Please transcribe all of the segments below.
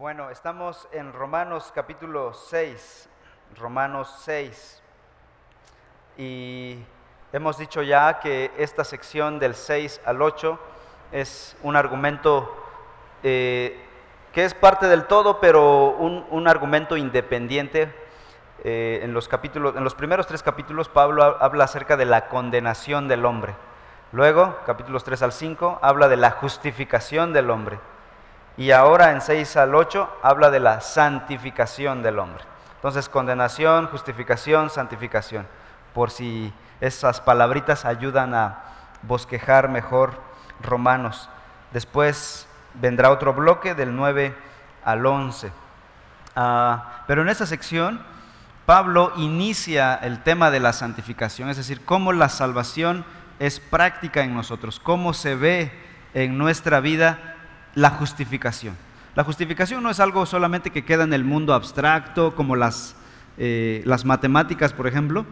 Bueno, estamos en Romanos capítulo 6, Romanos 6. Y hemos dicho ya que esta sección del 6 al 8 es un argumento eh, que es parte del todo, pero un, argumento independiente. Eh, en, los capítulos, en los primeros tres capítulos Pablo habla acerca de la condenación del hombre. Luego, capítulos 3 al 5, habla de la justificación del hombre. Y ahora en 6 al 8 habla de la santificación del hombre. Entonces, condenación, justificación, santificación. Por si esas palabritas ayudan a bosquejar mejor Romanos. Después vendrá otro bloque del 9 al 11. Ah, pero en esta sección, Pablo inicia el tema de la santificación, es decir, cómo la salvación es práctica en nosotros, cómo se ve en nuestra vida la justificación. La justificación no es algo solamente que queda en el mundo abstracto, como las, eh, las matemáticas, por ejemplo.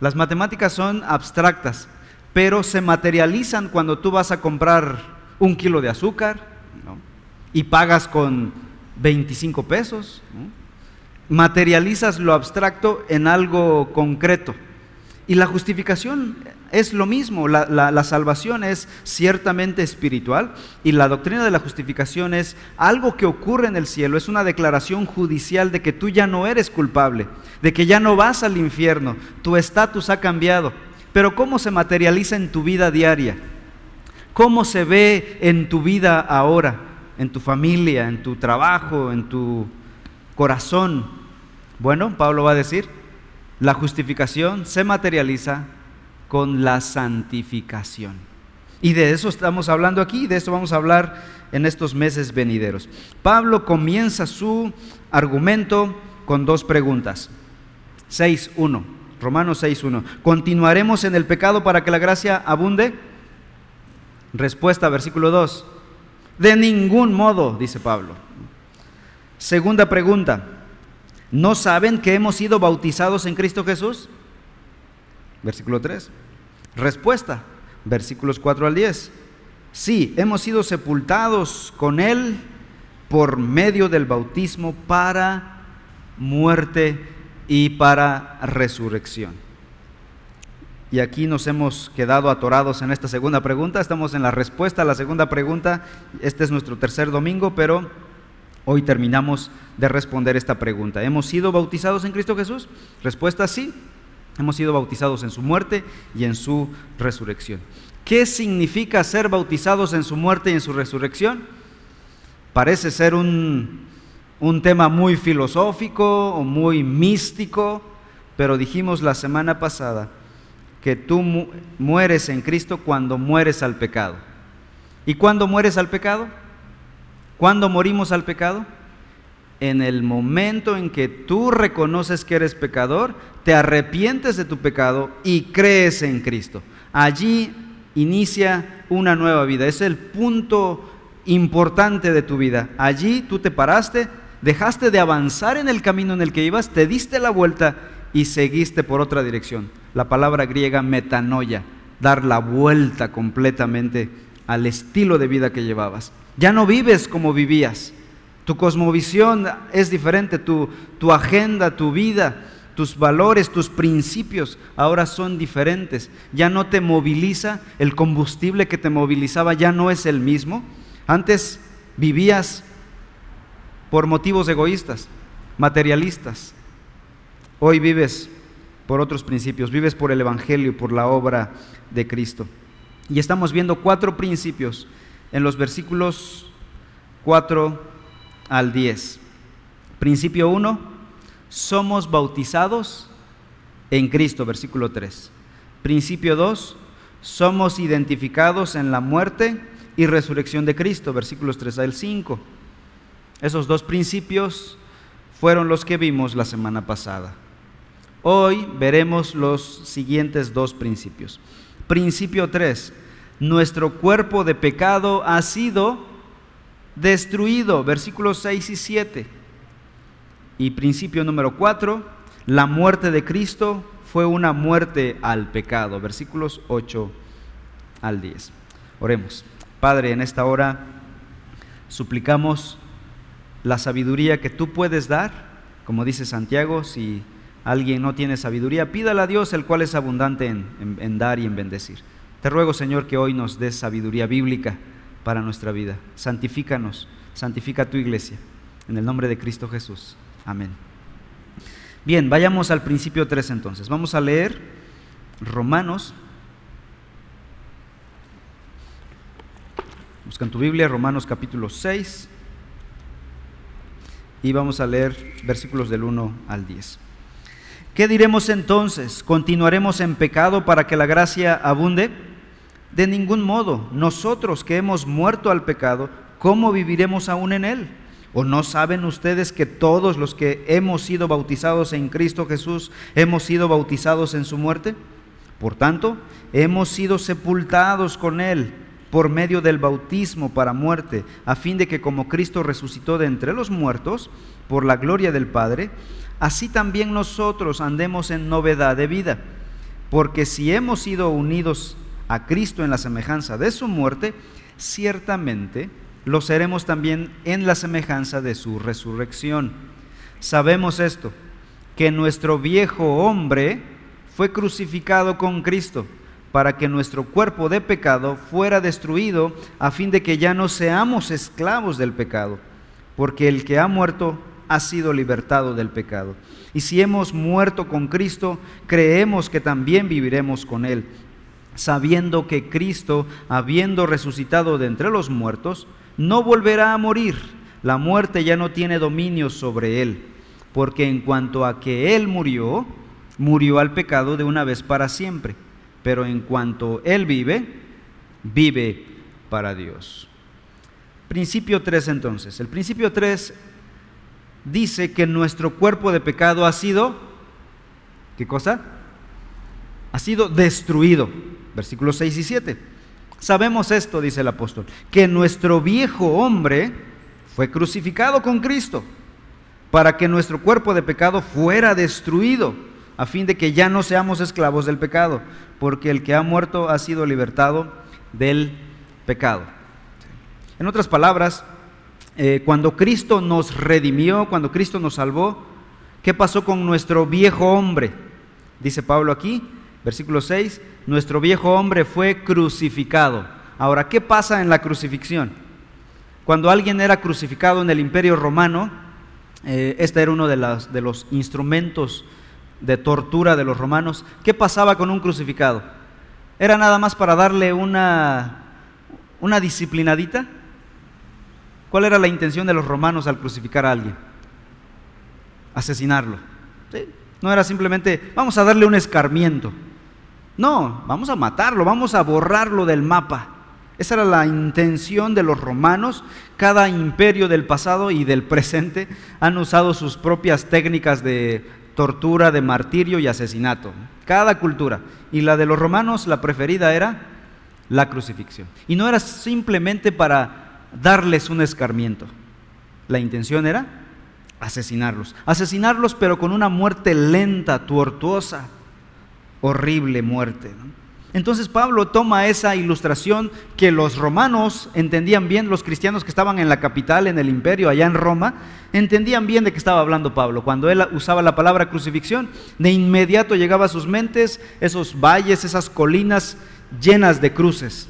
Las matemáticas son abstractas, pero se materializan cuando tú vas a comprar un kilo de azúcar y pagas con 25 pesos. Materializas lo abstracto en algo concreto. Y la justificación es lo mismo, la, salvación es ciertamente espiritual y la doctrina de la justificación es algo que ocurre en el cielo, es una declaración judicial de que tú ya no eres culpable, de que ya no vas al infierno, tu estatus ha cambiado. Pero ¿cómo se materializa en tu vida diaria? ¿Cómo se ve en tu vida ahora, en tu familia, en tu trabajo, en tu corazón? Bueno, Pablo va a decir, la justificación se materializa con la santificación. Y de eso estamos hablando aquí, de eso vamos a hablar en estos meses venideros. Pablo comienza su argumento con dos preguntas. 6.1, Romanos 6.1. ¿Continuaremos en el pecado para que la gracia abunde? Respuesta, versículo 2. De ningún modo, dice Pablo. Segunda pregunta. ¿No saben que hemos sido bautizados en Cristo Jesús? Versículo 3. Respuesta, versículos 4 al 10. Sí, hemos sido sepultados con Él por medio del bautismo para muerte y para resurrección. Y aquí nos hemos quedado atorados en esta segunda pregunta. Estamos en la respuesta a la segunda pregunta. Este es nuestro tercer domingo, pero hoy terminamos de responder esta pregunta. ¿Hemos sido bautizados en Cristo Jesús? Respuesta sí. Hemos sido bautizados en su muerte y en su resurrección. ¿Qué significa ser bautizados en su muerte y en su resurrección? Parece ser un, un tema muy filosófico o muy místico, pero dijimos la semana pasada que tú mueres en Cristo cuando mueres al pecado. ¿Y cuándo mueres al pecado? ¿Cuándo morimos al pecado? en el momento en que tú reconoces que eres pecador, te arrepientes de tu pecado y crees en Cristo. Allí inicia una nueva vida. Es el punto importante de tu vida. Allí tú te paraste, dejaste de avanzar en el camino en el que ibas, te diste la vuelta y seguiste por otra dirección. La palabra griega metanoia, dar la vuelta completamente al estilo de vida que llevabas. Ya no vives como vivías tu cosmovisión es diferente, tu, tu agenda, tu vida, tus valores, tus principios ahora son diferentes. Ya no te moviliza, el combustible que te movilizaba ya no es el mismo. Antes vivías por motivos egoístas, materialistas. Hoy vives por otros principios, vives por el Evangelio, por la obra de Cristo. Y estamos viendo cuatro principios en los versículos 4 al 10. Principio 1, somos bautizados en Cristo, versículo 3. Principio 2, somos identificados en la muerte y resurrección de Cristo, versículos 3 al 5. Esos dos principios fueron los que vimos la semana pasada. Hoy veremos los siguientes dos principios. Principio 3, nuestro cuerpo de pecado ha sido destruido, versículos 6 y 7. Y principio número 4, la muerte de Cristo fue una muerte al pecado, versículos 8 al 10. Oremos. Padre, en esta hora suplicamos la sabiduría que tú puedes dar, como dice Santiago, si alguien no tiene sabiduría, pídala a Dios, el cual es abundante en, dar y en bendecir. Te ruego, Señor, que hoy nos des sabiduría bíblica para nuestra vida. Santifícanos, santifica tu iglesia. En el nombre de Cristo Jesús. Amén. Bien, vayamos al principio 3 entonces. Vamos a leer Romanos. Busca en tu Biblia Romanos capítulo 6 y vamos a leer versículos del 1 al 10. ¿Qué diremos entonces? ¿Continuaremos en pecado para que la gracia abunde? De ningún modo. Nosotros que hemos muerto al pecado, ¿cómo viviremos aún en él? ¿O no saben ustedes que todos los que hemos sido bautizados en Cristo Jesús hemos sido bautizados en su muerte? Por tanto, hemos sido sepultados con él por medio del bautismo para muerte, a fin de que como Cristo resucitó de entre los muertos, por la gloria del Padre, así también nosotros andemos en novedad de vida. Porque si hemos sido unidos a Cristo en la semejanza de su muerte, ciertamente lo seremos también en la semejanza de su resurrección. Sabemos esto, que nuestro viejo hombre fue crucificado con Cristo para que nuestro cuerpo de pecado fuera destruido, a fin de que ya no seamos esclavos del pecado, porque el que ha muerto ha sido libertado del pecado. Y si hemos muerto con Cristo, creemos que también viviremos con Él, sabiendo que Cristo, habiendo resucitado de entre los muertos, no volverá a morir. La muerte ya no tiene dominio sobre Él, porque en cuanto a que Él murió, murió al pecado de una vez para siempre pero en cuanto Él vive, vive para Dios. Principio 3 entonces. El principio 3 dice que nuestro cuerpo de pecado ha sido, ¿qué cosa? Ha sido destruido. Versículos 6 y 7. Sabemos esto, dice el apóstol, que nuestro viejo hombre fue crucificado con Cristo para que nuestro cuerpo de pecado fuera destruido a fin de que ya no seamos esclavos del pecado, porque el que ha muerto ha sido libertado del pecado. En otras palabras, eh, cuando Cristo nos redimió, cuando Cristo nos salvó, ¿qué pasó con nuestro viejo hombre? Dice Pablo aquí, versículo 6, nuestro viejo hombre fue crucificado. Ahora, ¿qué pasa en la crucifixión? Cuando alguien era crucificado en el imperio romano, eh, este era uno de, los instrumentos de tortura de los romanos, ¿qué pasaba con un crucificado? ¿Era nada más para darle una, una disciplinadita? ¿Cuál era la intención de los romanos al crucificar a alguien? Asesinarlo. No era simplemente, vamos a darle un escarmiento. No, vamos a matarlo, vamos a borrarlo del mapa. Esa era la intención de los romanos. Cada imperio del pasado y del presente han usado sus propias técnicas de tortura, de martirio y asesinato. Cada cultura. Y la de los romanos, la preferida era la crucifixión. Y no era simplemente para darles un escarmiento. La intención era asesinarlos. Asesinarlos pero con una muerte lenta, tortuosa, horrible muerte. Entonces Pablo toma esa ilustración que los romanos entendían bien, los cristianos que estaban en la capital, en el imperio, allá en Roma, entendían bien de qué estaba hablando Pablo. Cuando él usaba la palabra crucifixión, de inmediato llegaba a sus mentes esos valles, esas colinas llenas de cruces,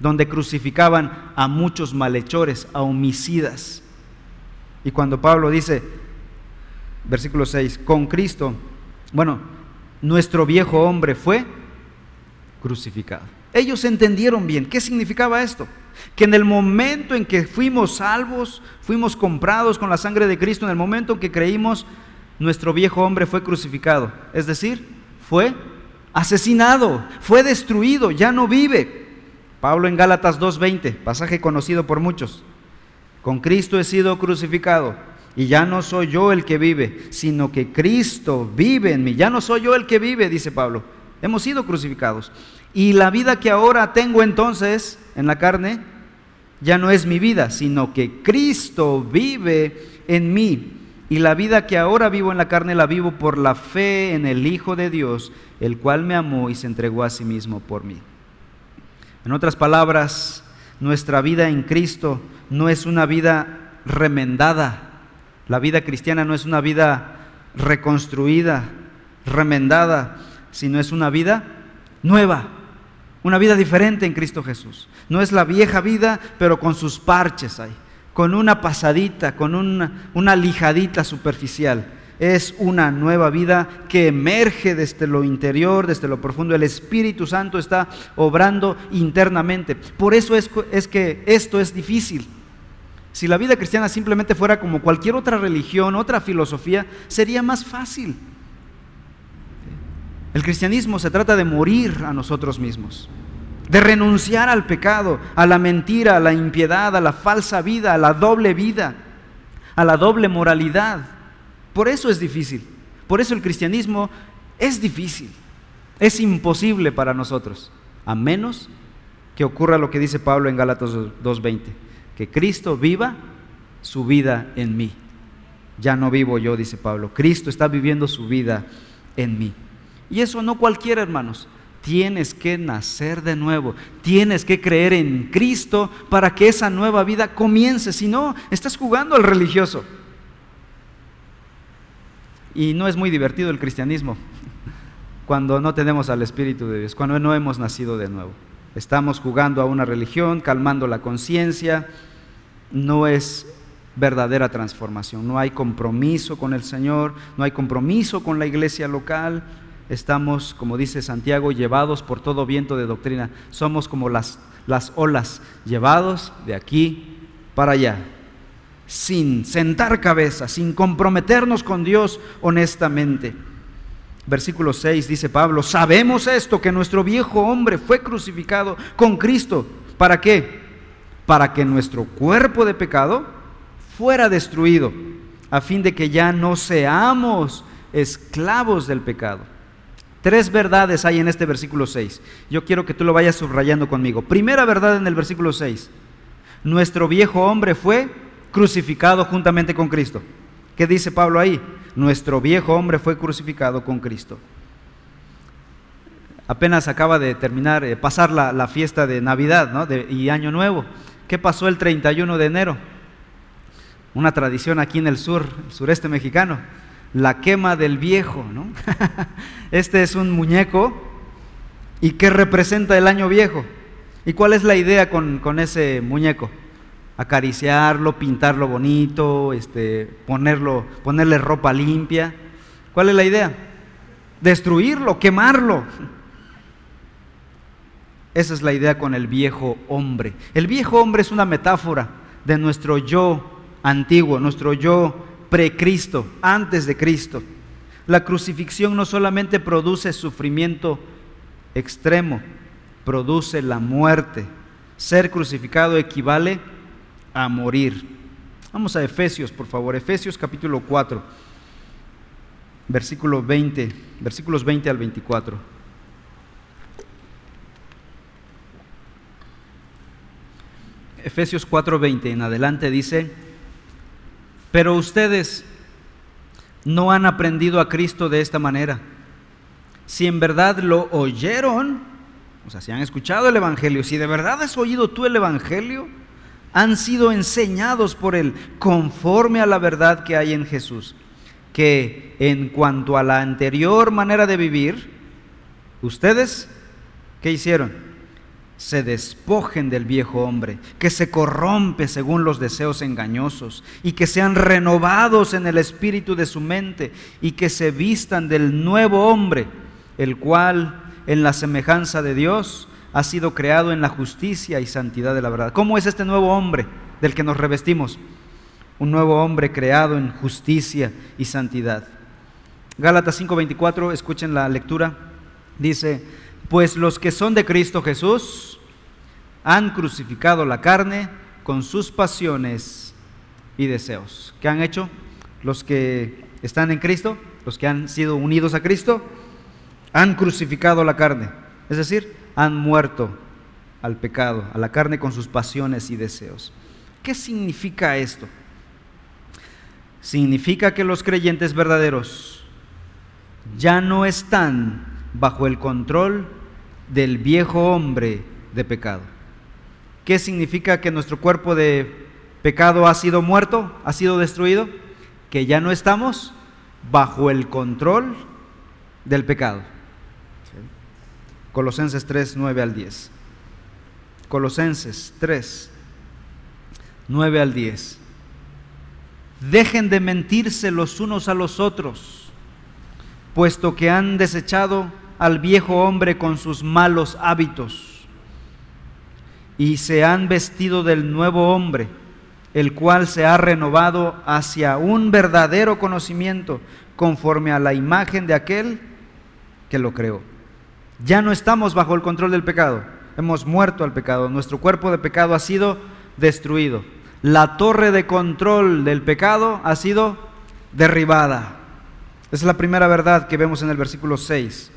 donde crucificaban a muchos malhechores, a homicidas. Y cuando Pablo dice, versículo 6, con Cristo, bueno, nuestro viejo hombre fue crucificado. Ellos entendieron bien qué significaba esto. Que en el momento en que fuimos salvos, fuimos comprados con la sangre de Cristo, en el momento en que creímos, nuestro viejo hombre fue crucificado. Es decir, fue asesinado, fue destruido, ya no vive. Pablo en Gálatas 2.20, pasaje conocido por muchos. Con Cristo he sido crucificado y ya no soy yo el que vive, sino que Cristo vive en mí. Ya no soy yo el que vive, dice Pablo. Hemos sido crucificados. Y la vida que ahora tengo entonces en la carne ya no es mi vida, sino que Cristo vive en mí. Y la vida que ahora vivo en la carne la vivo por la fe en el Hijo de Dios, el cual me amó y se entregó a sí mismo por mí. En otras palabras, nuestra vida en Cristo no es una vida remendada, La vida cristiana no es una vida reconstruida, remendada, sino es una vida nueva, una vida diferente en Cristo Jesús. No es la vieja vida, pero con sus parches ahí, con una pasadita, con una, una lijadita superficial. Es una nueva vida que emerge desde lo interior, desde lo profundo. El Espíritu Santo está obrando internamente. Por eso es, es que esto es difícil. Si la vida cristiana simplemente fuera como cualquier otra religión, otra filosofía, sería más fácil. El cristianismo se trata de morir a nosotros mismos, de renunciar al pecado, a la mentira, a la impiedad, a la falsa vida, a la doble vida, a la doble moralidad. Por eso es difícil. Por eso el cristianismo es difícil. Es imposible para nosotros, a menos que ocurra lo que dice Pablo en Gálatas 2.20 que Cristo viva su vida en mí. Ya no vivo yo, dice Pablo. Cristo está viviendo su vida en mí. Y eso no cualquiera, hermanos. Tienes que nacer de nuevo. Tienes que creer en Cristo para que esa nueva vida comience. Si no, estás jugando al religioso. Y no es muy divertido el cristianismo cuando no tenemos al Espíritu de Dios, cuando no hemos nacido de nuevo. Estamos jugando a una religión, calmando la conciencia. No es verdadera transformación. No hay compromiso con el Señor, no hay compromiso con la iglesia local. Estamos, como dice Santiago, llevados por todo viento de doctrina. Somos como las, las olas, llevados de aquí para allá, sin sentar cabeza, sin comprometernos con Dios honestamente versículo 6 dice Pablo, sabemos esto, que nuestro viejo hombre fue crucificado con Cristo. ¿Para qué? Para que nuestro cuerpo de pecado fuera destruido, a fin de que ya no seamos esclavos del pecado. Tres verdades hay en este versículo 6. Yo quiero que tú lo vayas subrayando conmigo. Primera verdad en el versículo 6. Nuestro viejo hombre fue crucificado juntamente con Cristo. ¿Qué dice Pablo ahí? nuestro viejo hombre fue crucificado con Cristo. Apenas acaba de terminar, eh, pasar la, fiesta de Navidad y Año Nuevo. ¿Qué pasó el 31 de enero? Una tradición aquí en el sur, el sureste mexicano, la quema del viejo. ¿no? este es un muñeco y ¿qué representa el año viejo? ¿Y cuál es la idea con, con ese muñeco? Acariciarlo, pintarlo bonito, este, ponerlo, ponerle ropa limpia. ¿Cuál es la idea? Destruirlo, quemarlo. Esa es la idea con el viejo hombre. El viejo hombre es una metáfora de nuestro yo antiguo, nuestro yo precristo, antes de Cristo. La crucifixión no solamente produce sufrimiento extremo, produce la muerte. Ser crucificado equivale a morir. Vamos a Efesios, por favor, Efesios capítulo 4, versículo 20, versículos 20 al 24. Efesios 4:20 en adelante dice, pero ustedes no han aprendido a Cristo de esta manera. Si en verdad lo oyeron, o sea, si han escuchado el Evangelio, si de verdad has oído tú el Evangelio, han sido enseñados por Él conforme a la verdad que hay en Jesús. Que en cuanto a la anterior manera de vivir, ustedes, ¿qué hicieron? Se despojen del viejo hombre, que se corrompe según los deseos engañosos, y que sean renovados en el espíritu de su mente, y que se vistan del nuevo hombre, el cual en la semejanza de Dios ha sido creado en la justicia y santidad de la verdad. ¿Cómo es este nuevo hombre del que nos revestimos? Un nuevo hombre creado en justicia y santidad. Gálatas 5:24, escuchen la lectura. Dice, pues los que son de Cristo Jesús han crucificado la carne con sus pasiones y deseos. ¿Qué han hecho? Los que están en Cristo, los que han sido unidos a Cristo, han crucificado la carne. Es decir, han muerto al pecado, a la carne con sus pasiones y deseos. ¿Qué significa esto? Significa que los creyentes verdaderos ya no están bajo el control del viejo hombre de pecado. ¿Qué significa que nuestro cuerpo de pecado ha sido muerto, ha sido destruido? que ya no estamos bajo el control del pecado. Colosenses 3, 9 al 10. Colosenses 3, 9 al 10. Dejen de mentirse los unos a los otros, puesto que han desechado al viejo hombre con sus malos hábitos y se han vestido del nuevo hombre, el cual se ha renovado hacia un verdadero conocimiento conforme a la imagen de aquel que lo creó. Ya no estamos bajo el control del pecado, hemos muerto al pecado, nuestro cuerpo de pecado ha sido destruido. La torre de control del pecado ha sido derribada. Esa es la primera verdad que vemos en el versículo 6.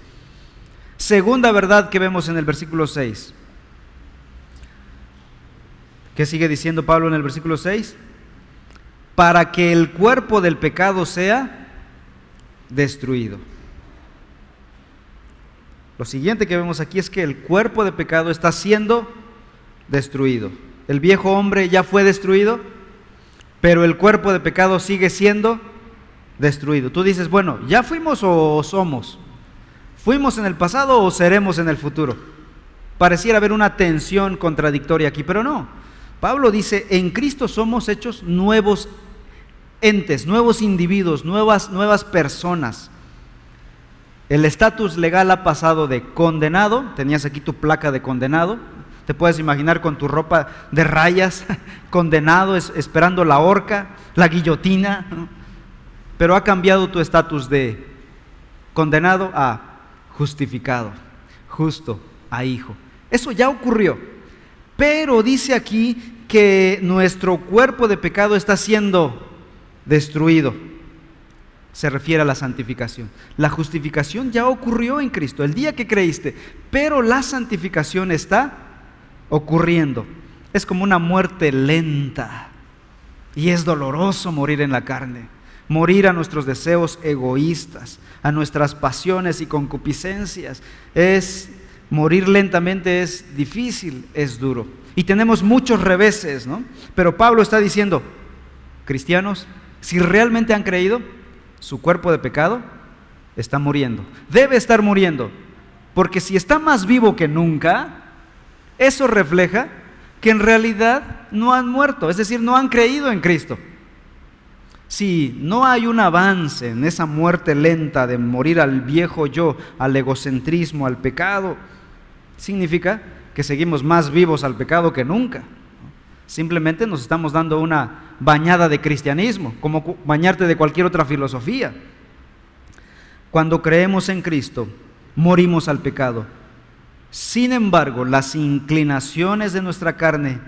Segunda verdad que vemos en el versículo 6. ¿Qué sigue diciendo Pablo en el versículo 6? Para que el cuerpo del pecado sea destruido. Lo siguiente que vemos aquí es que el cuerpo de pecado está siendo destruido. El viejo hombre ya fue destruido, pero el cuerpo de pecado sigue siendo destruido. Tú dices, bueno, ¿ya fuimos o somos? ¿Fuimos en el pasado o seremos en el futuro? Pareciera haber una tensión contradictoria aquí, pero no. Pablo dice, en Cristo somos hechos nuevos entes, nuevos individuos, nuevas, nuevas personas. El estatus legal ha pasado de condenado, tenías aquí tu placa de condenado, te puedes imaginar con tu ropa de rayas, condenado, esperando la horca, la guillotina, pero ha cambiado tu estatus de condenado a justificado, justo a hijo. Eso ya ocurrió, pero dice aquí que nuestro cuerpo de pecado está siendo destruido se refiere a la santificación. La justificación ya ocurrió en Cristo, el día que creíste, pero la santificación está ocurriendo. Es como una muerte lenta y es doloroso morir en la carne, morir a nuestros deseos egoístas, a nuestras pasiones y concupiscencias. Es morir lentamente es difícil, es duro. Y tenemos muchos reveses, ¿no? Pero Pablo está diciendo, cristianos, si realmente han creído, su cuerpo de pecado está muriendo. Debe estar muriendo. Porque si está más vivo que nunca, eso refleja que en realidad no han muerto, es decir, no han creído en Cristo. Si no hay un avance en esa muerte lenta de morir al viejo yo, al egocentrismo, al pecado, significa que seguimos más vivos al pecado que nunca. Simplemente nos estamos dando una bañada de cristianismo, como bañarte de cualquier otra filosofía. Cuando creemos en Cristo, morimos al pecado. Sin embargo, las inclinaciones de nuestra carne,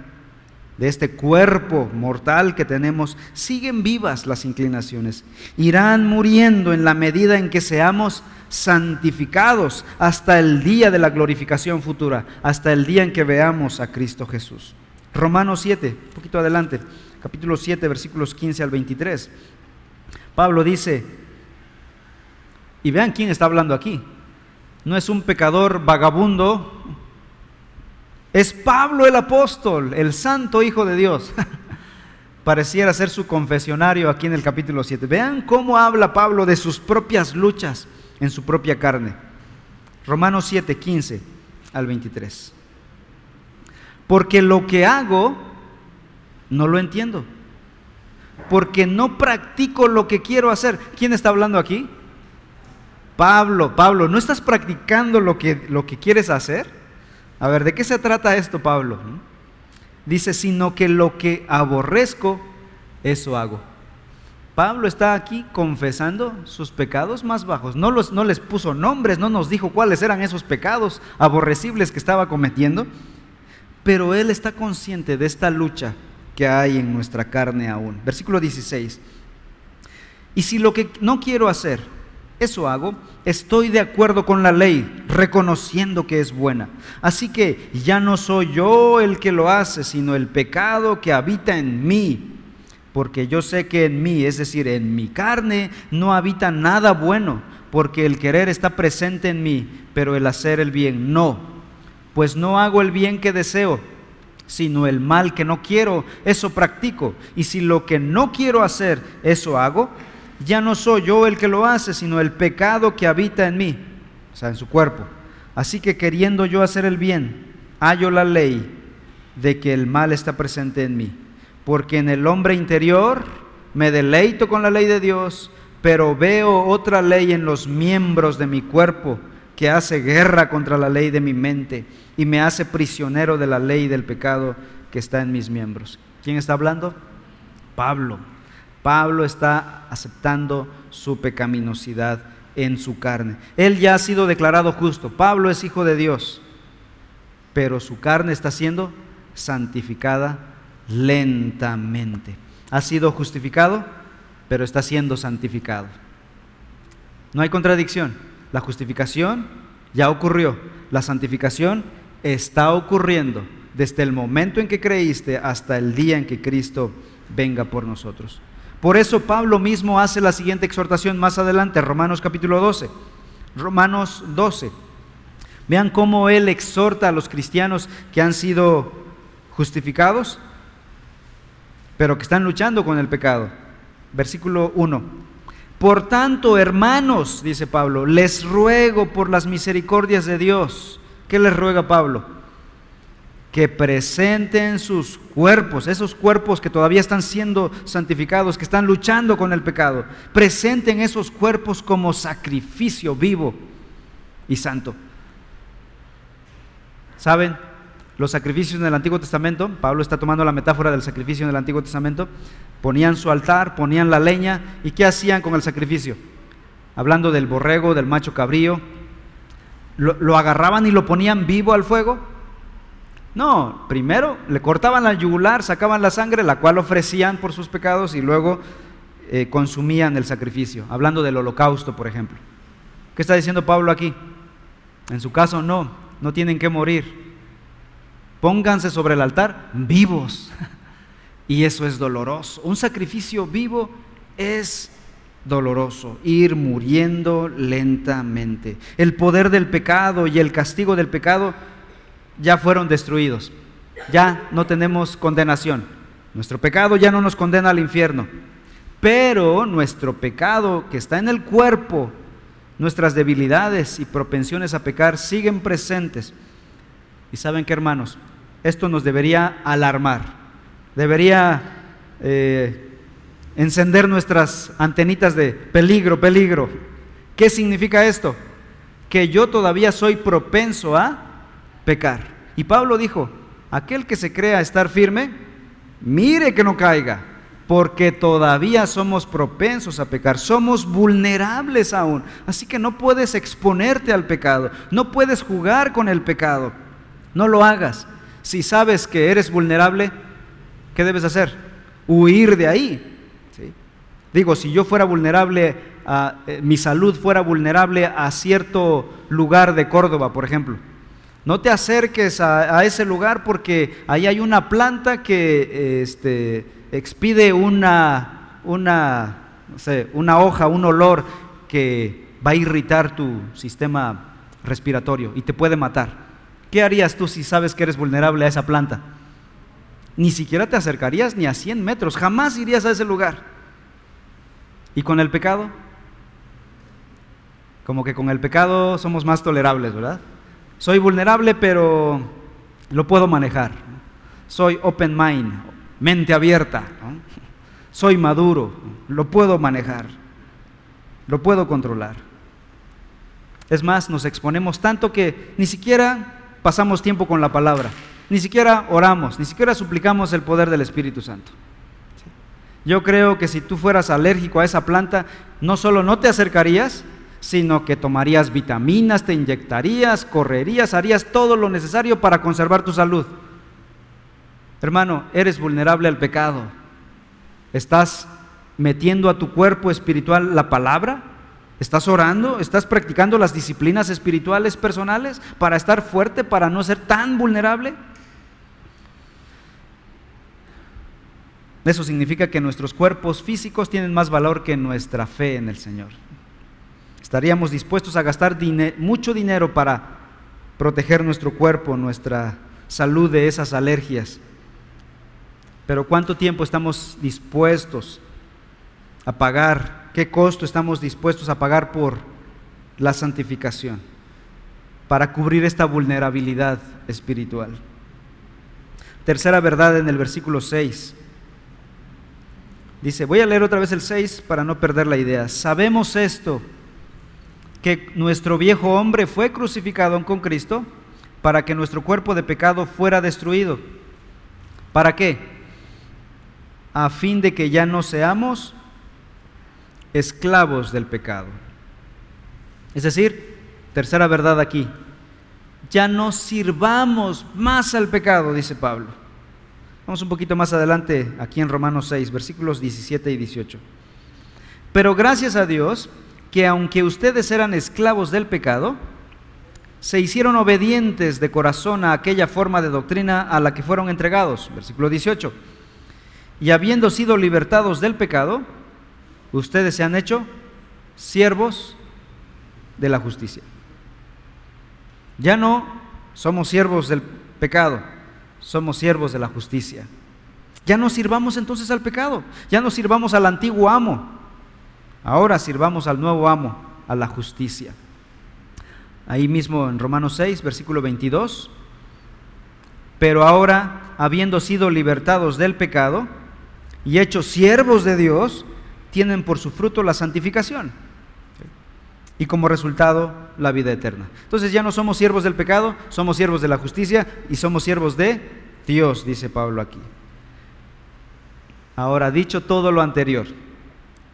de este cuerpo mortal que tenemos, siguen vivas las inclinaciones. Irán muriendo en la medida en que seamos santificados hasta el día de la glorificación futura, hasta el día en que veamos a Cristo Jesús. Romanos 7, un poquito adelante, capítulo 7, versículos 15 al 23. Pablo dice, y vean quién está hablando aquí. No es un pecador vagabundo, es Pablo el apóstol, el santo Hijo de Dios. Pareciera ser su confesionario aquí en el capítulo 7. Vean cómo habla Pablo de sus propias luchas en su propia carne. Romanos 7, 15 al 23 porque lo que hago no lo entiendo, porque no practico lo que quiero hacer. ¿Quién está hablando aquí? Pablo, Pablo, ¿no estás practicando lo que, lo que quieres hacer? A ver, ¿de qué se trata esto, Pablo? Dice, sino que lo que aborrezco, eso hago. Pablo está aquí confesando sus pecados más bajos. No, los, no les puso nombres, no nos dijo cuáles eran esos pecados aborrecibles que estaba cometiendo pero él está consciente de esta lucha que hay en nuestra carne aún. Versículo 16. Y si lo que no quiero hacer, eso hago, estoy de acuerdo con la ley, reconociendo que es buena. Así que ya no soy yo el que lo hace, sino el pecado que habita en mí. Porque yo sé que en mí, es decir, en mi carne, no habita nada bueno, porque el querer está presente en mí, pero el hacer el bien no pues no hago el bien que deseo, sino el mal que no quiero, eso practico. Y si lo que no quiero hacer, eso hago, ya no soy yo el que lo hace, sino el pecado que habita en mí, o sea, en su cuerpo. Así que queriendo yo hacer el bien, hallo la ley de que el mal está presente en mí. Porque en el hombre interior me deleito con la ley de Dios, pero veo otra ley en los miembros de mi cuerpo que hace guerra contra la ley de mi mente y me hace prisionero de la ley del pecado que está en mis miembros. ¿Quién está hablando? Pablo. Pablo está aceptando su pecaminosidad en su carne. Él ya ha sido declarado justo. Pablo es hijo de Dios, pero su carne está siendo santificada lentamente. Ha sido justificado, pero está siendo santificado. No hay contradicción. La justificación ya ocurrió. La santificación está ocurriendo desde el momento en que creíste hasta el día en que Cristo venga por nosotros. Por eso Pablo mismo hace la siguiente exhortación más adelante, Romanos capítulo 12. Romanos 12. Vean cómo él exhorta a los cristianos que han sido justificados, pero que están luchando con el pecado. Versículo 1. Por tanto, hermanos, dice Pablo, les ruego por las misericordias de Dios ¿Qué les ruega Pablo? Que presenten sus cuerpos, esos cuerpos que todavía están siendo santificados, que están luchando con el pecado. Presenten esos cuerpos como sacrificio vivo y santo. ¿Saben? Los sacrificios en el Antiguo Testamento, Pablo está tomando la metáfora del sacrificio en el Antiguo Testamento, ponían su altar, ponían la leña, ¿y qué hacían con el sacrificio? Hablando del borrego, del macho cabrío, lo, agarraban y lo ponían vivo al fuego? No, primero le cortaban la yugular, sacaban la sangre, la cual ofrecían por sus pecados y luego eh, consumían el sacrificio, hablando del holocausto, por ejemplo. ¿Qué está diciendo Pablo aquí? En su caso, no, no tienen que morir. Pónganse sobre el altar vivos. Y eso es doloroso. Un sacrificio vivo es doloroso, ir muriendo lentamente. El poder del pecado y el castigo del pecado ya fueron destruidos. Ya no tenemos condenación. Nuestro pecado ya no nos condena al infierno. Pero nuestro pecado que está en el cuerpo, nuestras debilidades y propensiones a pecar siguen presentes. Y saben que hermanos, esto nos debería alarmar, debería eh, encender nuestras antenitas de peligro, peligro. ¿Qué significa esto? Que yo todavía soy propenso a pecar. Y Pablo dijo, aquel que se crea estar firme, mire que no caiga, porque todavía somos propensos a pecar, somos vulnerables aún. Así que no puedes exponerte al pecado, no puedes jugar con el pecado, no lo hagas. Si sabes que eres vulnerable, ¿qué debes hacer? Huir de ahí, Digo, si yo fuera vulnerable, a, eh, mi salud fuera vulnerable a cierto lugar de Córdoba, por ejemplo, no te acerques a, ese lugar porque ahí hay una planta que este, expide una, una, una hoja, un olor que va a irritar tu sistema respiratorio y te puede matar. ¿Qué harías tú si sabes que eres vulnerable a esa planta? Ni siquiera te acercarías ni a 100 metros, jamás irías a ese lugar. ¿Y con el pecado? Como que con el pecado somos más tolerables, ¿verdad? Soy vulnerable, pero lo puedo manejar. Soy open mind, mente abierta. Soy maduro, lo puedo manejar. Lo puedo controlar. Es más, nos exponemos tanto que ni siquiera pasamos tiempo con la palabra, ni siquiera oramos, ni siquiera suplicamos el poder del Espíritu Santo. Yo creo que si tú fueras alérgico a esa planta, no solo no te acercarías, sino que tomarías vitaminas, te inyectarías, correrías, harías todo lo necesario para conservar tu salud. Hermano, eres vulnerable al pecado. ¿Estás metiendo a tu cuerpo espiritual la palabra? ¿Estás orando? ¿Estás practicando las disciplinas espirituales personales para estar fuerte, para no ser tan vulnerable? Eso significa que nuestros cuerpos físicos tienen más valor que nuestra fe en el Señor. Estaríamos dispuestos a gastar mucho dinero para proteger nuestro cuerpo, nuestra salud de esas alergias. Pero ¿cuánto tiempo estamos dispuestos a pagar? ¿Qué costo estamos dispuestos a pagar por la santificación? Para cubrir esta vulnerabilidad espiritual. Tercera verdad en el versículo 6. Dice, voy a leer otra vez el 6 para no perder la idea. Sabemos esto, que nuestro viejo hombre fue crucificado con Cristo para que nuestro cuerpo de pecado fuera destruido. ¿Para qué? A fin de que ya no seamos esclavos del pecado. Es decir, tercera verdad aquí, ya no sirvamos más al pecado, dice Pablo. Vamos un poquito más adelante aquí en Romanos 6, versículos 17 y 18. Pero gracias a Dios que aunque ustedes eran esclavos del pecado, se hicieron obedientes de corazón a aquella forma de doctrina a la que fueron entregados. Versículo 18. Y habiendo sido libertados del pecado, ustedes se han hecho siervos de la justicia. Ya no somos siervos del pecado, somos siervos de la justicia. Ya no sirvamos entonces al pecado, ya no sirvamos al antiguo amo, ahora sirvamos al nuevo amo, a la justicia. Ahí mismo en Romanos 6, versículo 22. Pero ahora, habiendo sido libertados del pecado y hechos siervos de Dios, tienen por su fruto la santificación y como resultado la vida eterna. Entonces ya no somos siervos del pecado, somos siervos de la justicia y somos siervos de Dios, dice Pablo aquí. Ahora, dicho todo lo anterior,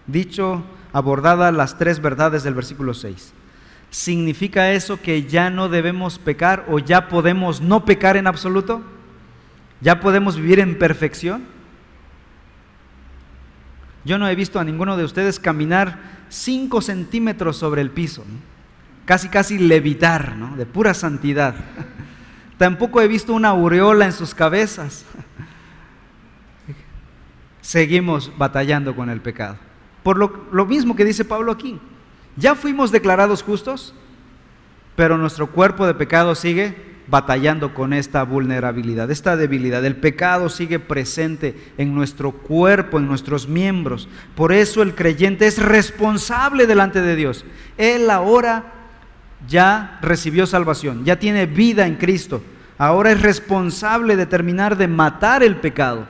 dicho, abordada las tres verdades del versículo 6, ¿significa eso que ya no debemos pecar o ya podemos no pecar en absoluto? ¿Ya podemos vivir en perfección? Yo no he visto a ninguno de ustedes caminar 5 centímetros sobre el piso, casi casi levitar, de pura santidad. Tampoco he visto una aureola en sus cabezas. Seguimos batallando con el pecado. Por lo, lo mismo que dice Pablo aquí, ya fuimos declarados justos, pero nuestro cuerpo de pecado sigue batallando con esta vulnerabilidad, esta debilidad. El pecado sigue presente en nuestro cuerpo, en nuestros miembros. Por eso el creyente es responsable delante de Dios. Él ahora ya recibió salvación, ya tiene vida en Cristo. Ahora es responsable de terminar de matar el pecado.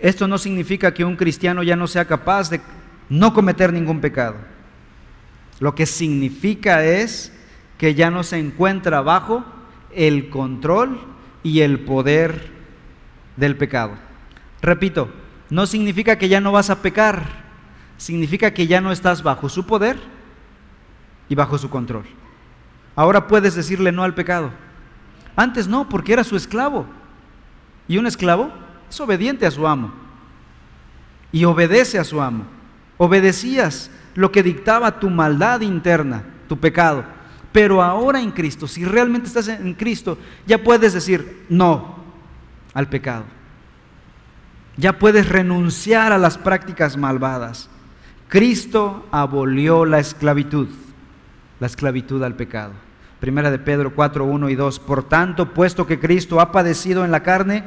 Esto no significa que un cristiano ya no sea capaz de no cometer ningún pecado. Lo que significa es que ya no se encuentra bajo el control y el poder del pecado. Repito, no significa que ya no vas a pecar, significa que ya no estás bajo su poder y bajo su control. Ahora puedes decirle no al pecado. Antes no, porque era su esclavo. Y un esclavo es obediente a su amo. Y obedece a su amo. Obedecías lo que dictaba tu maldad interna, tu pecado. Pero ahora en Cristo, si realmente estás en Cristo, ya puedes decir no al pecado. Ya puedes renunciar a las prácticas malvadas. Cristo abolió la esclavitud, la esclavitud al pecado. Primera de Pedro 4, 1 y 2. Por tanto, puesto que Cristo ha padecido en la carne,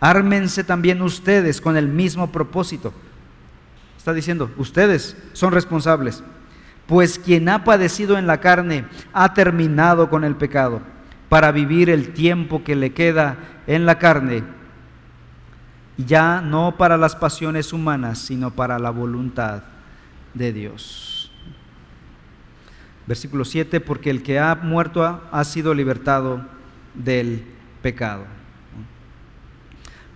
ármense también ustedes con el mismo propósito. Está diciendo, ustedes son responsables pues quien ha padecido en la carne ha terminado con el pecado, para vivir el tiempo que le queda en la carne, ya no para las pasiones humanas, sino para la voluntad de Dios. Versículo 7, porque el que ha muerto ha, sido libertado del pecado.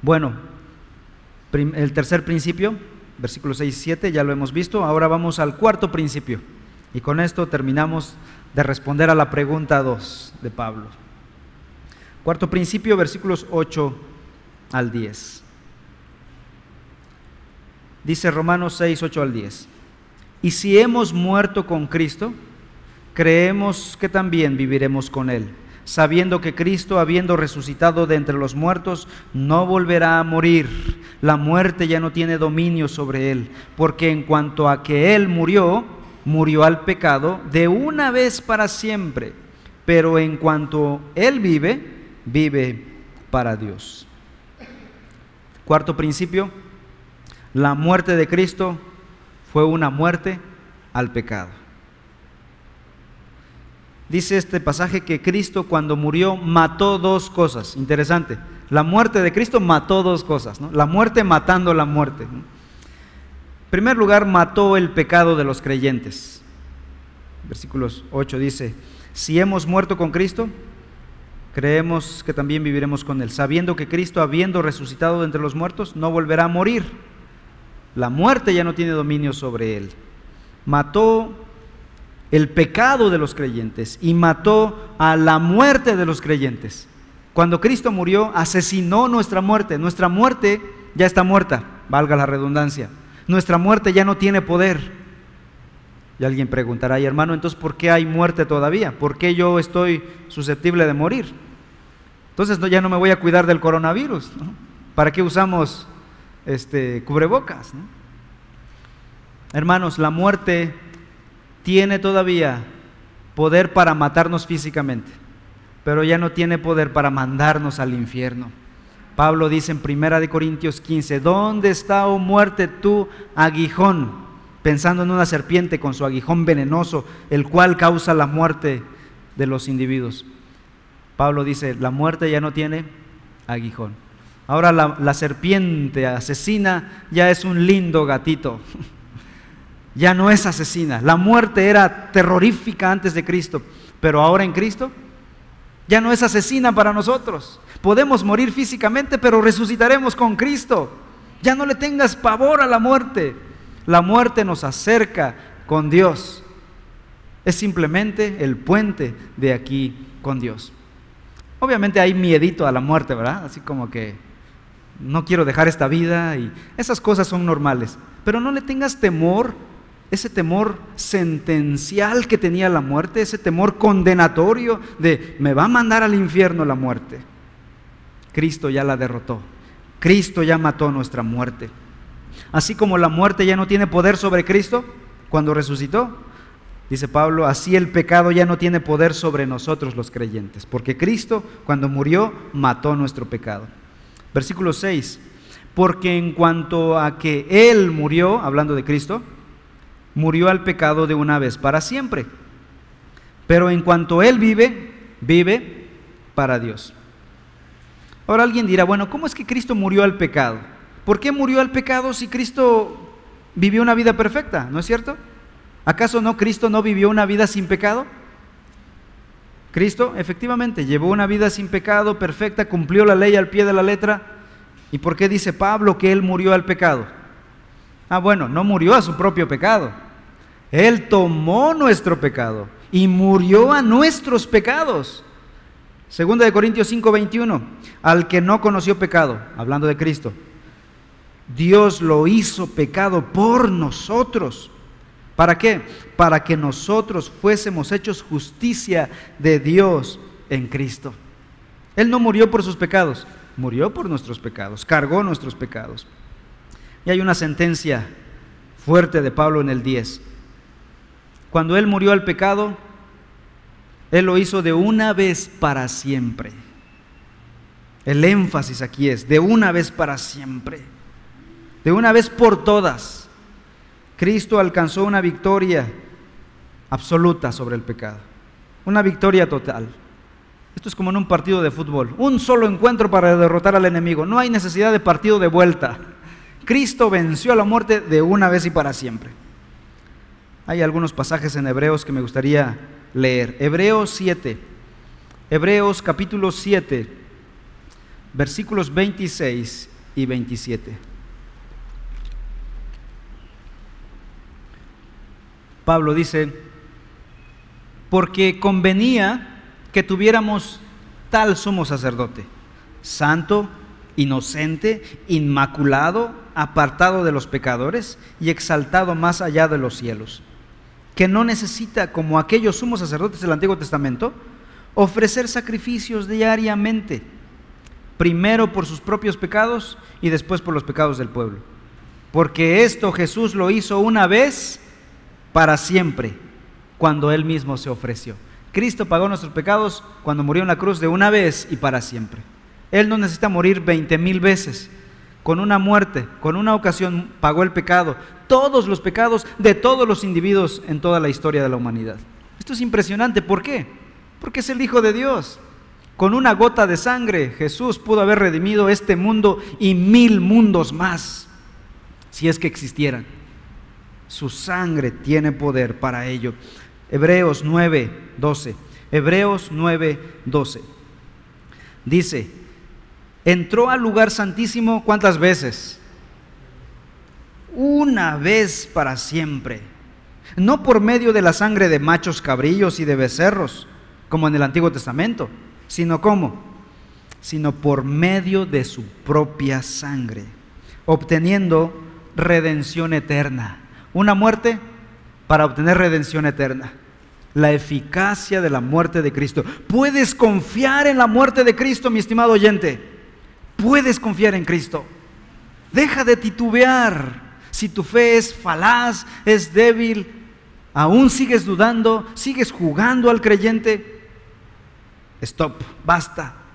Bueno, el tercer principio, versículo 6 y 7, ya lo hemos visto. Ahora vamos al cuarto principio. Y con esto terminamos de responder a la pregunta 2 de Pablo. Cuarto principio, versículos 8 al 10. Dice Romanos 6, 8 al 10. Y si hemos muerto con Cristo, creemos que también viviremos con Él, sabiendo que Cristo, habiendo resucitado de entre los muertos, no volverá a morir. La muerte ya no tiene dominio sobre Él, porque en cuanto a que Él murió, murió al pecado de una vez para siempre, pero en cuanto Él vive, vive para Dios. Cuarto principio, la muerte de Cristo fue una muerte al pecado. Dice este pasaje que Cristo cuando murió mató dos cosas. Interesante. La muerte de Cristo mató dos cosas. La muerte matando la muerte. En primer lugar, mató el pecado de los creyentes. Versículos 8 dice, si hemos muerto con Cristo, creemos que también viviremos con Él, sabiendo que Cristo, habiendo resucitado de entre los muertos, no volverá a morir. La muerte ya no tiene dominio sobre Él. Mató el pecado de los creyentes y mató a la muerte de los creyentes. Cuando Cristo murió, asesinó nuestra muerte. Nuestra muerte ya está muerta, valga la redundancia. Nuestra muerte ya no tiene poder. Y alguien preguntará, y hermano, entonces ¿por qué hay muerte todavía? ¿Por qué yo estoy susceptible de morir? Entonces ya no me voy a cuidar del coronavirus. ¿Para qué usamos este, cubrebocas? Hermanos, la muerte tiene todavía poder para matarnos físicamente, pero ya no tiene poder para mandarnos al infierno. Pablo dice en Primera de Corintios 15, ¿dónde está, oh muerte, tu aguijón? pensando en una serpiente con su aguijón venenoso, el cual causa la muerte de los individuos. Pablo dice, la muerte ya no tiene aguijón. Ahora la, la serpiente asesina ya es un lindo gatito. ya no es asesina. La muerte era terrorífica antes de Cristo, pero ahora en Cristo ya no es asesina para nosotros. Podemos morir físicamente, pero resucitaremos con Cristo. Ya no le tengas pavor a la muerte. La muerte nos acerca con Dios. Es simplemente el puente de aquí con Dios. Obviamente hay miedito a la muerte, ¿verdad? Así como que no quiero dejar esta vida y esas cosas son normales. Pero no le tengas temor, ese temor sentencial que tenía la muerte, ese temor condenatorio de me va a mandar al infierno la muerte. Cristo ya la derrotó. Cristo ya mató nuestra muerte. Así como la muerte ya no tiene poder sobre Cristo cuando resucitó, dice Pablo, así el pecado ya no tiene poder sobre nosotros los creyentes, porque Cristo cuando murió mató nuestro pecado. Versículo 6, porque en cuanto a que Él murió, hablando de Cristo, murió al pecado de una vez para siempre, pero en cuanto Él vive, vive para Dios. Ahora alguien dirá, bueno, ¿cómo es que Cristo murió al pecado? ¿Por qué murió al pecado si Cristo vivió una vida perfecta? ¿No es cierto? ¿Acaso no Cristo no vivió una vida sin pecado? Cristo efectivamente llevó una vida sin pecado, perfecta, cumplió la ley al pie de la letra. ¿Y por qué dice Pablo que él murió al pecado? Ah, bueno, no murió a su propio pecado. Él tomó nuestro pecado y murió a nuestros pecados. Segunda de Corintios 5:21, al que no conoció pecado, hablando de Cristo, Dios lo hizo pecado por nosotros. ¿Para qué? Para que nosotros fuésemos hechos justicia de Dios en Cristo. Él no murió por sus pecados, murió por nuestros pecados, cargó nuestros pecados. Y hay una sentencia fuerte de Pablo en el 10. Cuando Él murió al pecado, Él lo hizo de una vez para siempre. El énfasis aquí es, de una vez para siempre de una vez por todas, Cristo alcanzó una victoria absoluta sobre el pecado, una victoria total. Esto es como en un partido de fútbol, un solo encuentro para derrotar al enemigo, no hay necesidad de partido de vuelta. Cristo venció a la muerte de una vez y para siempre. Hay algunos pasajes en Hebreos que me gustaría leer. Hebreos 7, Hebreos capítulo 7, versículos 26 y 27. Pablo dice, porque convenía que tuviéramos tal sumo sacerdote, santo, inocente, inmaculado, apartado de los pecadores y exaltado más allá de los cielos, que no necesita, como aquellos sumos sacerdotes del Antiguo Testamento, ofrecer sacrificios diariamente, primero por sus propios pecados y después por los pecados del pueblo. Porque esto Jesús lo hizo una vez para siempre cuando Él mismo se ofreció. Cristo pagó nuestros pecados cuando murió en la cruz de una vez y para siempre. Él no necesita morir veinte mil veces. Con una muerte, con una ocasión, pagó el pecado. Todos los pecados de todos los individuos en toda la historia de la humanidad. Esto es impresionante. ¿Por qué? Porque es el Hijo de Dios. Con una gota de sangre Jesús pudo haber redimido este mundo y mil mundos más, si es que existieran. Su sangre tiene poder para ello. Hebreos 9, 12. Hebreos 9, 12. Dice, entró al lugar santísimo cuántas veces? Una vez para siempre. No por medio de la sangre de machos cabrillos y de becerros, como en el Antiguo Testamento, sino cómo? Sino por medio de su propia sangre, obteniendo redención eterna. Una muerte para obtener redención eterna. La eficacia de la muerte de Cristo. Puedes confiar en la muerte de Cristo, mi estimado oyente. Puedes confiar en Cristo. Deja de titubear. Si tu fe es falaz, es débil, aún sigues dudando, sigues jugando al creyente. Stop, basta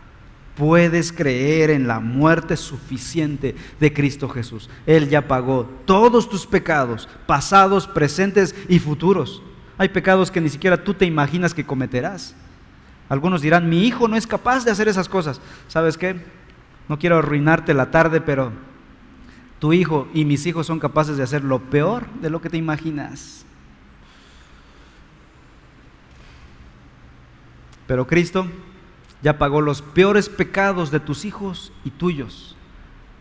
puedes creer en la muerte suficiente de Cristo Jesús. Él ya pagó todos tus pecados, pasados, presentes y futuros. Hay pecados que ni siquiera tú te imaginas que cometerás. Algunos dirán, mi hijo no es capaz de hacer esas cosas. ¿Sabes qué? No quiero arruinarte la tarde, pero tu hijo y mis hijos son capaces de hacer lo peor de lo que te imaginas. Pero Cristo ya pagó los peores pecados de tus hijos y tuyos.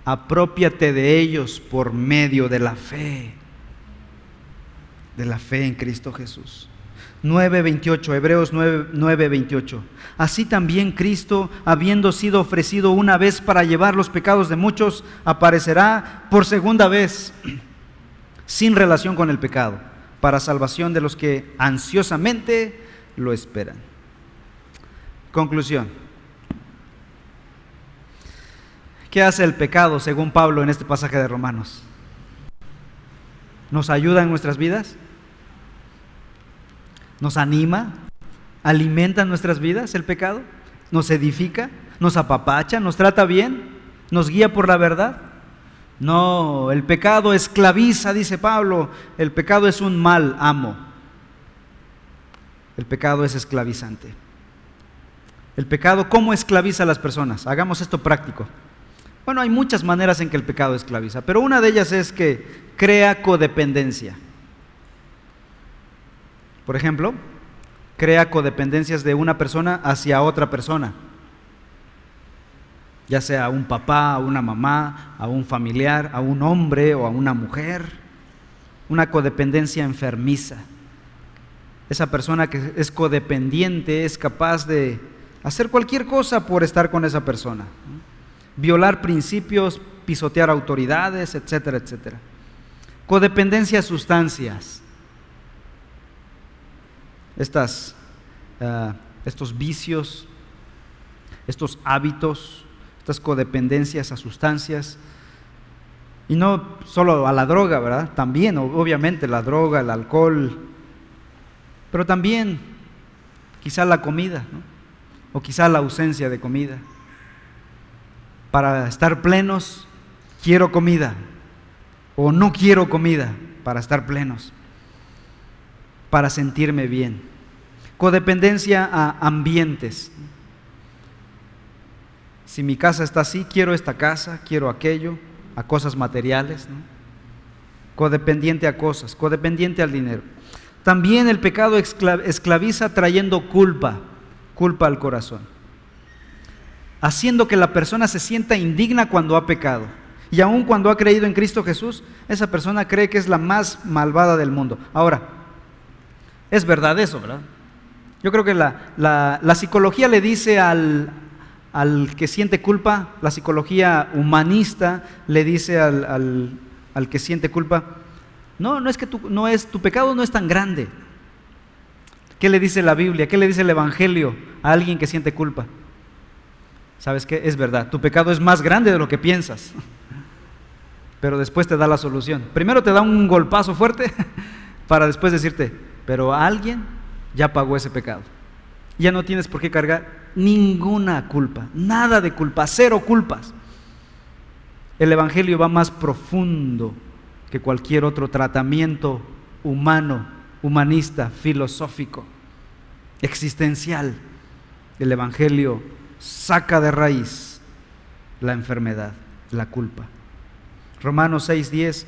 Apropiate de ellos por medio de la fe, de la fe en Cristo Jesús. 9:28, Hebreos 9:28. Así también Cristo, habiendo sido ofrecido una vez para llevar los pecados de muchos, aparecerá por segunda vez, sin relación con el pecado, para salvación de los que ansiosamente lo esperan. Conclusión. ¿Qué hace el pecado según Pablo en este pasaje de Romanos? ¿Nos ayuda en nuestras vidas? ¿Nos anima? ¿Alimenta nuestras vidas el pecado? ¿Nos edifica? ¿Nos apapacha? ¿Nos trata bien? ¿Nos guía por la verdad? No, el pecado esclaviza, dice Pablo. El pecado es un mal amo. El pecado es esclavizante. El pecado, ¿cómo esclaviza a las personas? Hagamos esto práctico. Bueno, hay muchas maneras en que el pecado esclaviza, pero una de ellas es que crea codependencia. Por ejemplo, crea codependencias de una persona hacia otra persona, ya sea a un papá, a una mamá, a un familiar, a un hombre o a una mujer. Una codependencia enfermiza. Esa persona que es codependiente es capaz de hacer cualquier cosa por estar con esa persona, violar principios, pisotear autoridades, etcétera, etcétera. Codependencia a sustancias. Estas, ah, estos vicios, estos hábitos, estas codependencias a sustancias, y no solo a la droga, ¿verdad? También, obviamente, la droga, el alcohol, pero también quizá la comida, ¿no? o quizá la ausencia de comida. Para estar plenos, quiero comida o no quiero comida para estar plenos, para sentirme bien. Codependencia a ambientes. Si mi casa está así, quiero esta casa, quiero aquello, a cosas materiales. Codependiente a cosas, codependiente al dinero. También el pecado esclaviza trayendo culpa culpa al corazón, haciendo que la persona se sienta indigna cuando ha pecado. Y aun cuando ha creído en Cristo Jesús, esa persona cree que es la más malvada del mundo. Ahora, es verdad eso, ¿verdad? Yo creo que la, psicología le dice al, al, que siente culpa, la psicología humanista le dice al, al que siente culpa, no, no es que tu, no es, tu pecado no es tan grande, ¿Qué le dice la Biblia? ¿Qué le dice el Evangelio a alguien que siente culpa? ¿Sabes qué? Es verdad, tu pecado es más grande de lo que piensas. Pero después te da la solución. Primero te da un golpazo fuerte para después decirte, pero alguien ya pagó ese pecado. Ya no tienes por qué cargar ninguna culpa, nada de culpa, cero culpas. El Evangelio va más profundo que cualquier otro tratamiento humano, humanista, filosófico, existencial. El Evangelio saca de raíz la enfermedad, la culpa. Romanos 6:10,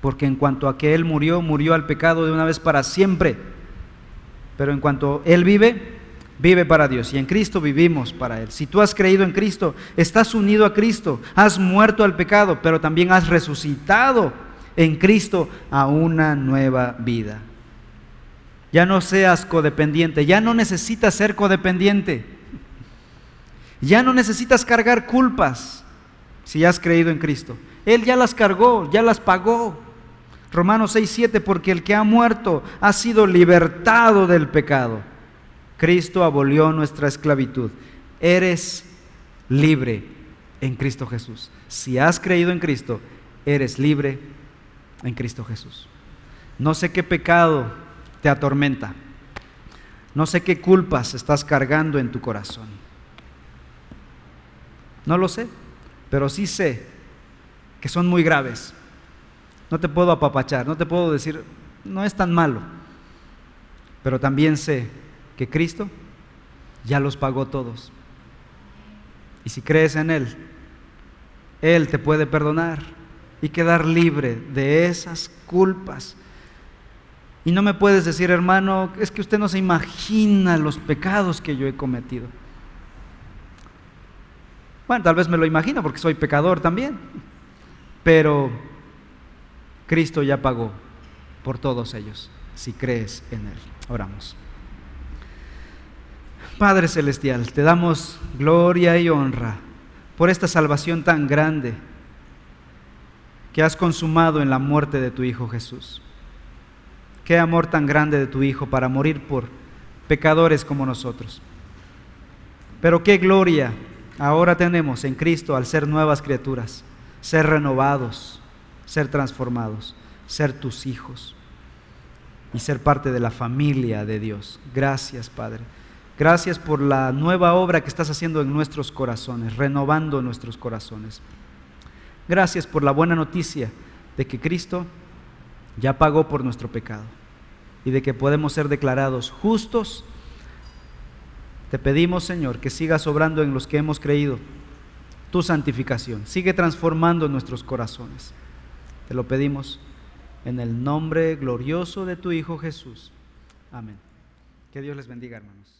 porque en cuanto a que Él murió, murió al pecado de una vez para siempre, pero en cuanto Él vive, vive para Dios y en Cristo vivimos para Él. Si tú has creído en Cristo, estás unido a Cristo, has muerto al pecado, pero también has resucitado en Cristo a una nueva vida. Ya no seas codependiente, ya no necesitas ser codependiente, ya no necesitas cargar culpas si has creído en Cristo. Él ya las cargó, ya las pagó. Romanos 6, 7, porque el que ha muerto ha sido libertado del pecado. Cristo abolió nuestra esclavitud. Eres libre en Cristo Jesús. Si has creído en Cristo, eres libre en Cristo Jesús. No sé qué pecado te atormenta. No sé qué culpas estás cargando en tu corazón. No lo sé, pero sí sé que son muy graves. No te puedo apapachar, no te puedo decir, no es tan malo. Pero también sé que Cristo ya los pagó todos. Y si crees en Él, Él te puede perdonar y quedar libre de esas culpas. Y no me puedes decir, hermano, es que usted no se imagina los pecados que yo he cometido. Bueno, tal vez me lo imagino porque soy pecador también. Pero Cristo ya pagó por todos ellos, si crees en Él. Oramos. Padre Celestial, te damos gloria y honra por esta salvación tan grande que has consumado en la muerte de tu Hijo Jesús. Qué amor tan grande de tu Hijo para morir por pecadores como nosotros. Pero qué gloria ahora tenemos en Cristo al ser nuevas criaturas, ser renovados, ser transformados, ser tus hijos y ser parte de la familia de Dios. Gracias, Padre. Gracias por la nueva obra que estás haciendo en nuestros corazones, renovando nuestros corazones. Gracias por la buena noticia de que Cristo ya pagó por nuestro pecado y de que podemos ser declarados justos. Te pedimos, Señor, que sigas obrando en los que hemos creído tu santificación. Sigue transformando nuestros corazones. Te lo pedimos en el nombre glorioso de tu Hijo Jesús. Amén. Que Dios les bendiga, hermanos.